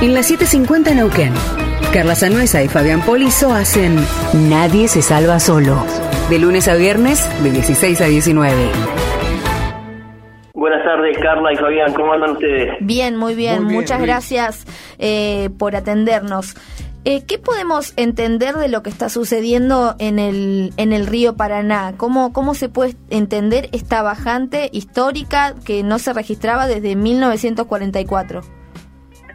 En la 750 Neuquén, Carla Sanuesa y Fabián Polizo hacen Nadie se salva solo. De lunes a viernes, de 16 a 19. Buenas tardes, Carla y Fabián, ¿cómo andan ustedes? Bien, muy bien, Muy bien, muchas Luis. gracias eh, por atendernos. Eh, ¿Qué podemos entender de lo que está sucediendo en el, en el río Paraná? ¿Cómo, ¿Cómo se puede entender esta bajante histórica que no se registraba desde 1944?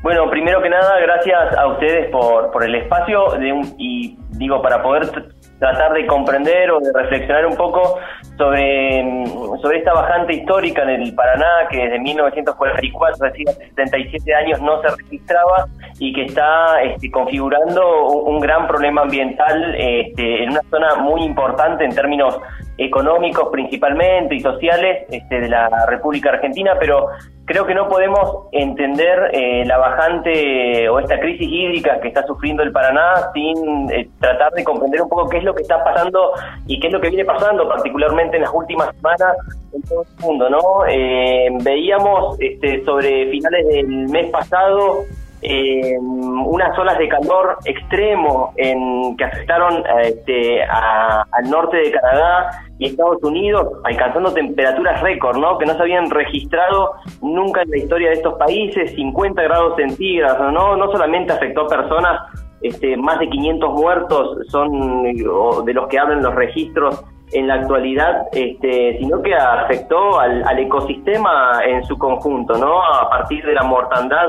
Bueno, primero que nada, gracias a ustedes por, por el espacio de un- y digo, para poder tr- tratar de comprender o de reflexionar un poco sobre, mm, sobre esta bajante histórica en el Paraná que desde 1944, es decir, hace 77 años no se registraba y que está este, configurando un, un gran problema ambiental este, en una zona muy importante en términos económicos principalmente y sociales este, de la República Argentina, pero creo que no podemos entender eh, la bajante o esta crisis hídrica que está sufriendo el Paraná sin eh, tratar de comprender un poco qué es lo que está pasando y qué es lo que viene pasando, particularmente en las últimas semanas en todo el mundo, ¿no? Eh, veíamos este, sobre finales del mes pasado eh, unas olas de calor extremo en, que afectaron eh, este, a- al norte de Canadá y Estados Unidos, alcanzando temperaturas récord, ¿no? Que no se habían registrado nunca en la historia de estos países, 50 grados centígrados, ¿no? No solamente afectó personas, este, más de 500 muertos son de los que hablan los registros en la actualidad, este, sino que afectó al, al ecosistema en su conjunto, ¿no? A partir de la mortandad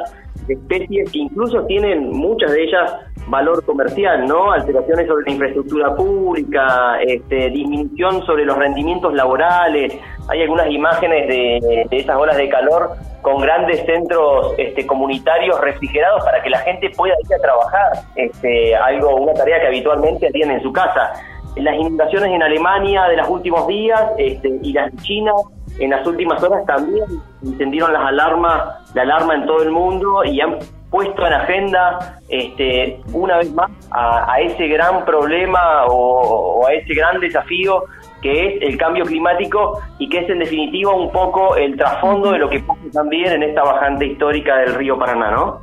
especies que incluso tienen muchas de ellas valor comercial, ¿no? Alteraciones sobre la infraestructura pública, este, disminución sobre los rendimientos laborales. Hay algunas imágenes de, esas olas de calor con grandes centros este, comunitarios refrigerados para que la gente pueda ir a trabajar, este, algo, una tarea que habitualmente harían en su casa. Las inundaciones en Alemania de los últimos días este, y las de China en las últimas horas también encendieron las alarmas, la alarma en todo el mundo y han puesto en agenda este, una vez más a, ese gran problema o, o a ese gran desafío que es el cambio climático y que es en definitiva un poco el trasfondo de lo que pasa también en esta bajante histórica del río Paraná, ¿no?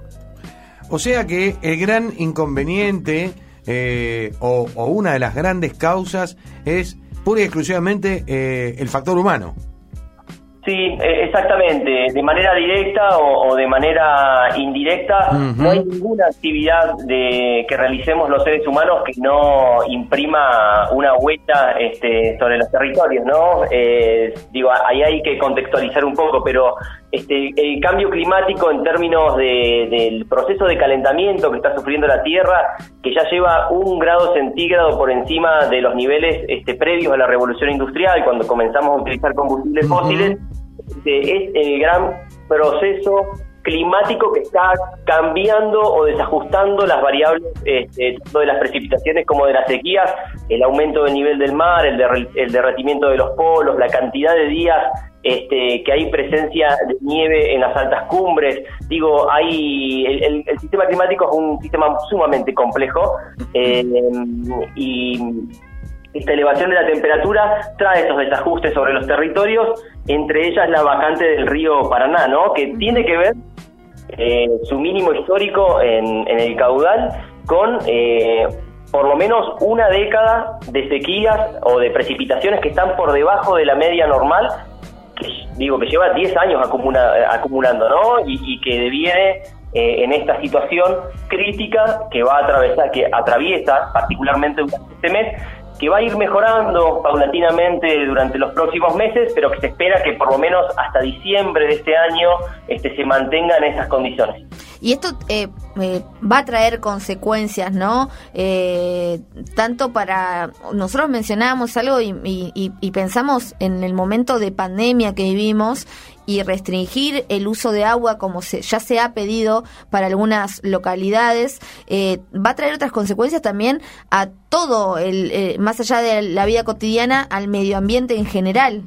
O sea que el gran inconveniente eh, o, o una de las grandes causas es pura y exclusivamente eh, el factor humano. Sí, eh, exactamente. De manera directa o, o de manera indirecta, no hay ninguna actividad de, que realicemos los seres humanos que no imprima una huella este, sobre los territorios, ¿no? Eh, digo, ahí hay que contextualizar un poco, pero este, el cambio climático en términos de- del proceso de calentamiento que está sufriendo la Tierra, que ya lleva un grado centígrado por encima de los niveles este, previos a la revolución industrial, cuando comenzamos a utilizar combustibles fósiles, es el gran proceso climático que está cambiando o desajustando las variables este, tanto de las precipitaciones como de las sequías, el aumento del nivel del mar, el, derre- el derretimiento de los polos, la cantidad de días este, que hay presencia de nieve en las altas cumbres. Digo, hay el, el- el sistema climático es un sistema sumamente complejo eh, y esta elevación de la temperatura trae estos desajustes sobre los territorios, entre ellas la vacante del río Paraná, ¿no? Que tiene que ver eh, su mínimo histórico en, en el caudal con eh, por lo menos una década de sequías o de precipitaciones que están por debajo de la media normal, que digo que lleva 10 años acumula- acumulando, ¿no? Y, y que deviene eh, en esta situación crítica que va a atravesar, que atraviesa particularmente durante este mes, que va a ir mejorando paulatinamente durante los próximos meses, pero que se espera que por lo menos hasta diciembre de este año este, se mantengan esas condiciones. Y esto eh, eh, va a traer consecuencias, ¿no? Eh, tanto para... Nosotros mencionábamos algo y, pensamos en el momento de pandemia que vivimos y restringir el uso de agua como se, ya se ha pedido para algunas localidades, eh, va a traer otras consecuencias también a todo, el, eh, más allá de la vida cotidiana, al medio ambiente en general.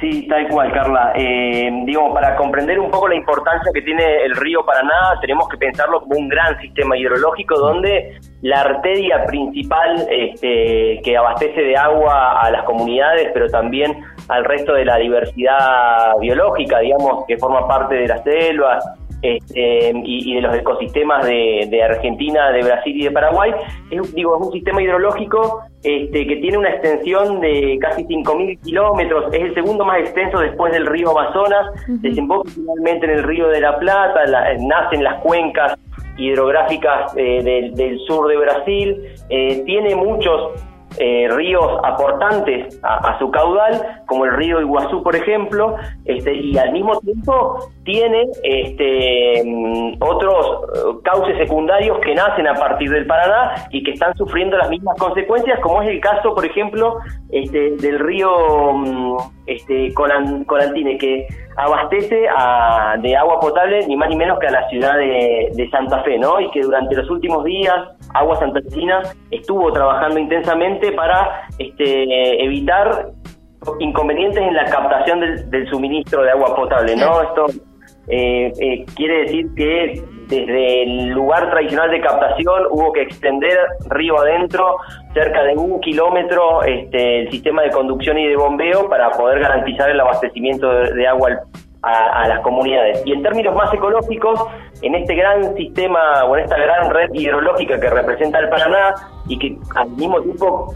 Sí, tal cual, Carla. Eh, digo, para comprender un poco la importancia que tiene el río Paraná, tenemos que pensarlo como un gran sistema hidrológico donde la arteria principal este, que abastece de agua a las comunidades, pero también al resto de la diversidad biológica, digamos, que forma parte de las selvas, este, y, de los ecosistemas de, Argentina, de Brasil y de Paraguay. Es, digo, es un sistema hidrológico este, que tiene una extensión de casi 5.000 kilómetros, es el segundo más extenso después del río Amazonas, desemboca finalmente en el río de la Plata, nace en las cuencas hidrográficas eh, del, sur de Brasil, eh, tiene muchos eh, ríos aportantes a, su caudal, como el río Iguazú, por ejemplo, este, y al mismo tiempo tiene este, mm, otros eh, cauces secundarios que nacen a partir del Paraná y que están sufriendo las mismas consecuencias, como es el caso, por ejemplo, este, del río mm, este, Colantine, que abastece a, de agua potable ni más ni menos que a la ciudad de, de Santa Fe, ¿no? Y que durante los últimos días Agua Santafesina estuvo trabajando intensamente para este, evitar inconvenientes en la captación del, suministro de agua potable, ¿no? Esto eh, eh, quiere decir que desde el lugar tradicional de captación hubo que extender río adentro cerca de un kilómetro este, el sistema de conducción y de bombeo para poder garantizar el abastecimiento de, agua a, las comunidades. Y en términos más ecológicos, en este gran sistema o en esta gran red hidrológica que representa el Paraná y que al mismo tiempo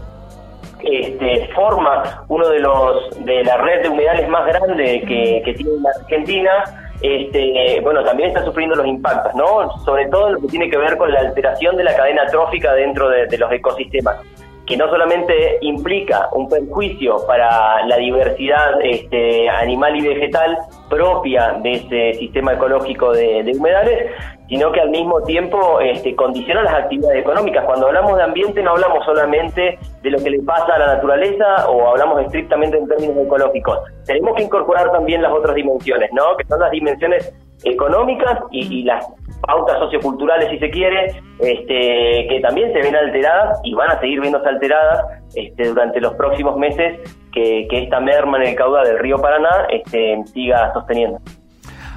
este, forma uno de los de la red de humedales más grande que, que tiene la Argentina, este, bueno, también está sufriendo los impactos, ¿no? Sobre todo lo que tiene que ver con la alteración de la cadena trófica dentro de los ecosistemas que no solamente implica un perjuicio para la diversidad este, animal y vegetal propia de ese sistema ecológico de, humedales, sino que al mismo tiempo este, condiciona las actividades económicas. Cuando hablamos de ambiente no hablamos solamente de lo que le pasa a la naturaleza o hablamos estrictamente en términos ecológicos. Tenemos que incorporar también las otras dimensiones, ¿no? que son las dimensiones económicas y, las pautas socioculturales, si se quiere, este, que también se ven alteradas y van a seguir viéndose alteradas este, durante los próximos meses que, esta merma en el caudal del río Paraná este, siga sosteniendo.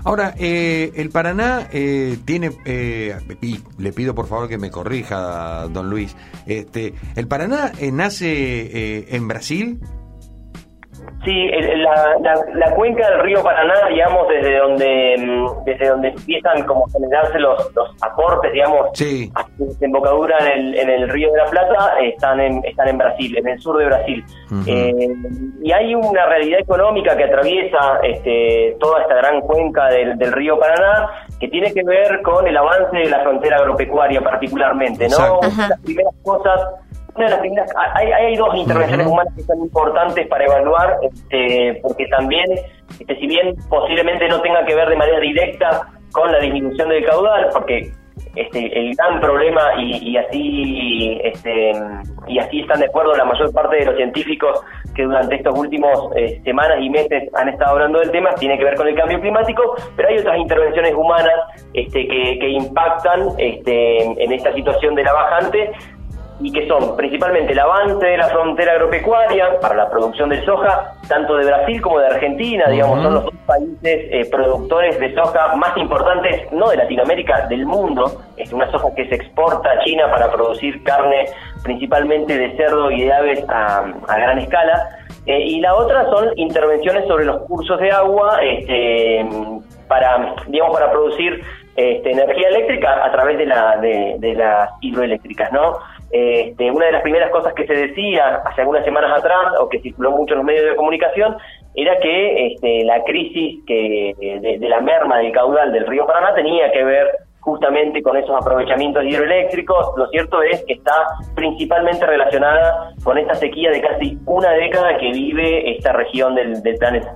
Ahora, eh, el Paraná eh, tiene, eh, le pido por favor que me corrija, don Luis, este, ¿el Paraná nace en Brasil? Sí, la, la, cuenca del río Paraná, digamos, desde donde mm, desde donde empiezan como a generarse los, los aportes, digamos, sí. a desembocadura en el, en el río de la Plata, están en, están en Brasil, en el sur de Brasil. Eh, y hay una realidad económica que atraviesa este, toda esta gran cuenca del, del río Paraná, que tiene que ver con el avance de la frontera agropecuaria particularmente, ¿no? Una de las primeras cosas hay, dos intervenciones humanas que son importantes para evaluar, este, porque también, este, si bien posiblemente no tenga que ver de manera directa con la disminución del caudal, porque este, el gran problema y, así este, y así están de acuerdo la mayor parte de los científicos que durante estos últimos eh, semanas y meses han estado hablando del tema tiene que ver con el cambio climático pero hay otras intervenciones humanas este, que, que impactan este, en esta situación de la bajante y que son principalmente el avance de la frontera agropecuaria para la producción de soja, tanto de Brasil como de Argentina, digamos, son los dos países eh, productores de soja más importantes, no de Latinoamérica, del mundo. Es una soja que se exporta a China para producir carne principalmente de cerdo y de aves a, gran escala. Eh, y la otra son intervenciones sobre los cursos de agua este, para, digamos, para producir este, energía eléctrica a través de, la, de, de las hidroeléctricas, ¿no? Este, una de las primeras cosas que se decía hace algunas semanas atrás, o que circuló mucho en los medios de comunicación, era que este, la crisis que, de, la merma del caudal del río Paraná tenía que ver justamente con esos aprovechamientos hidroeléctricos. Lo cierto es que está principalmente relacionada con esta sequía de casi una década que vive esta región del planeta.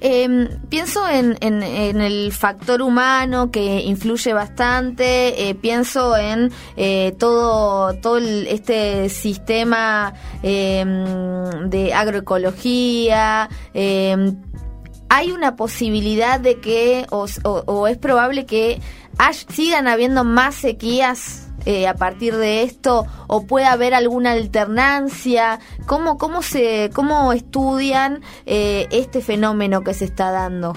Eh, pienso en, en, el factor humano que influye bastante, eh, pienso en eh, todo, todo este sistema em, de agroecología. Em, ¿Hay una posibilidad de que, o, o es probable que sigan habiendo más sequías eh, a partir de esto o puede haber alguna alternancia? ¿Cómo, cómo, se, cómo estudian eh, este fenómeno que se está dando?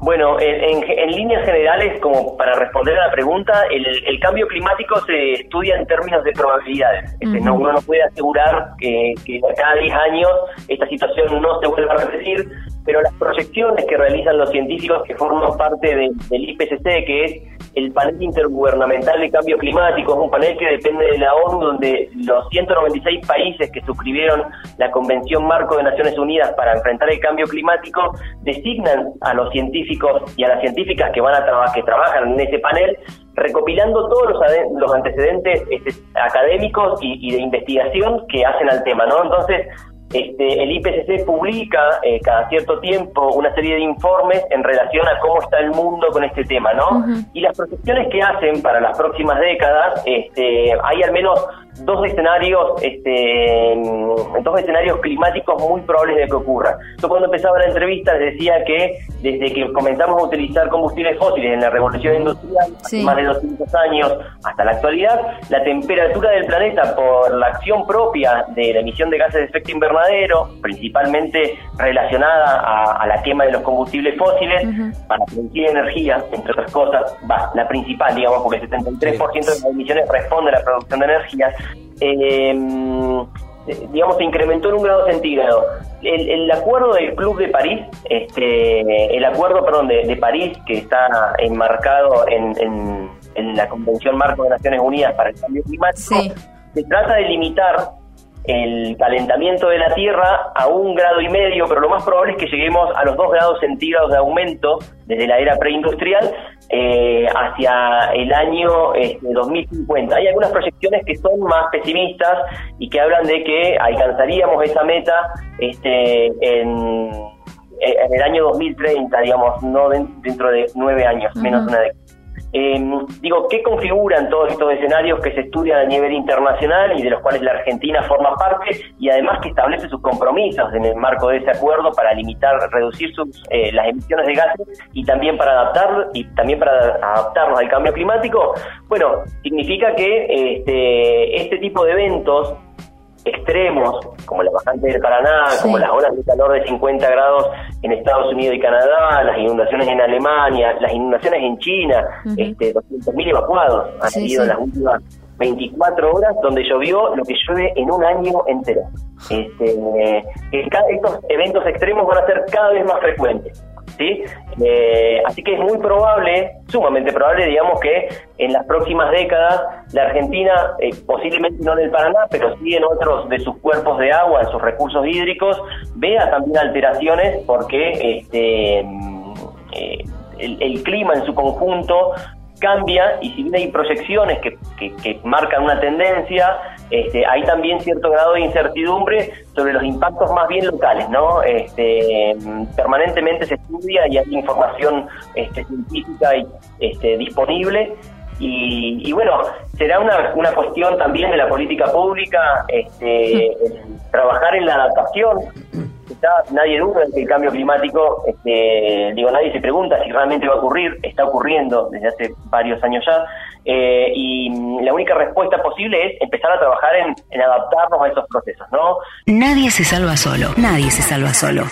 Bueno, en, líneas generales, como para responder a la pregunta, el, cambio climático se estudia en términos de probabilidades. Este, no, uno no puede asegurar que, que cada 10 años esta situación no se vuelva a repetir, pero las proyecciones que realizan los científicos que forman parte del IPCC, que es el panel intergubernamental de cambio climático, es un panel que depende de la ONU, donde los 196 países que suscribieron la Convención Marco de Naciones Unidas para enfrentar el cambio climático designan a los científicos y a las científicas que van a trabajar, que trabajan en ese panel recopilando todos los, los antecedentes este, académicos y, y, de investigación que hacen al tema, ¿no? Entonces, este, el IPCC publica eh, cada cierto tiempo una serie de informes en relación a cómo está el mundo con este tema, ¿no? Y las proyecciones que hacen para las próximas décadas, este, hay al menos dos escenarios, este, dos escenarios climáticos muy probables de que ocurra. Yo cuando empezaba la entrevista les decía que desde que comenzamos a utilizar combustibles fósiles en la revolución industrial, hace más de 200 años hasta la actualidad, la temperatura del planeta por la acción propia de la emisión de gases de efecto invernadero, principalmente relacionada a, la quema de los combustibles fósiles, para producir energía, entre otras cosas, va, la principal, digamos, porque el 73% de las emisiones responde a la producción de energía, eh, digamos, se incrementó en un grado centígrado. El, acuerdo del Club de París, este, el acuerdo, perdón, de, París, que está enmarcado en, en, la Convención Marco de Naciones Unidas para el Cambio Climático, se trata de limitar el calentamiento de la Tierra a un grado y medio, pero lo más probable es que lleguemos a los dos grados centígrados de aumento desde la era preindustrial eh, hacia el año 2050. Este, Hay algunas proyecciones que son más pesimistas y que hablan de que alcanzaríamos esa meta este, en, en el año 2030, digamos, no dentro de nueve años, menos una década. Eh, digo, ¿qué configuran todos estos escenarios que se estudian a nivel internacional y de los cuales la Argentina forma parte y además que establece sus compromisos en el marco de ese acuerdo para limitar, reducir sus, eh, las emisiones de gases y también para adaptar y también para adaptarnos al cambio climático? Bueno, significa que este, este tipo de eventos extremos, como la bajante del Paraná, como las olas de calor de 50 grados en Estados Unidos y Canadá, las inundaciones en Alemania, las inundaciones en China, este, 200.000 evacuados han sido en las últimas 24 horas donde llovió lo que llueve en un año entero. Este, estos eventos extremos van a ser cada vez más frecuentes. ¿Sí? Eh, así que es muy probable, sumamente probable, digamos, que en las próximas décadas la Argentina, eh, posiblemente no en el Paraná, pero sí en otros de sus cuerpos de agua, en sus recursos hídricos, vea también alteraciones porque este, eh, el, clima en su conjunto cambia y si bien hay proyecciones que, que, marcan una tendencia, este, hay también cierto grado de incertidumbre sobre los impactos más bien locales, ¿no? Este, permanentemente se estudia y hay información este, científica y, este, disponible y, bueno, será una, una cuestión también de la política pública este, trabajar en la adaptación nadie duda de que el cambio climático, este, digo, nadie se pregunta si realmente va a ocurrir, está ocurriendo desde hace varios años ya, eh, y la única respuesta posible es empezar a trabajar en, en adaptarnos a esos procesos, ¿no? Nadie se salva solo, nadie se salva solo.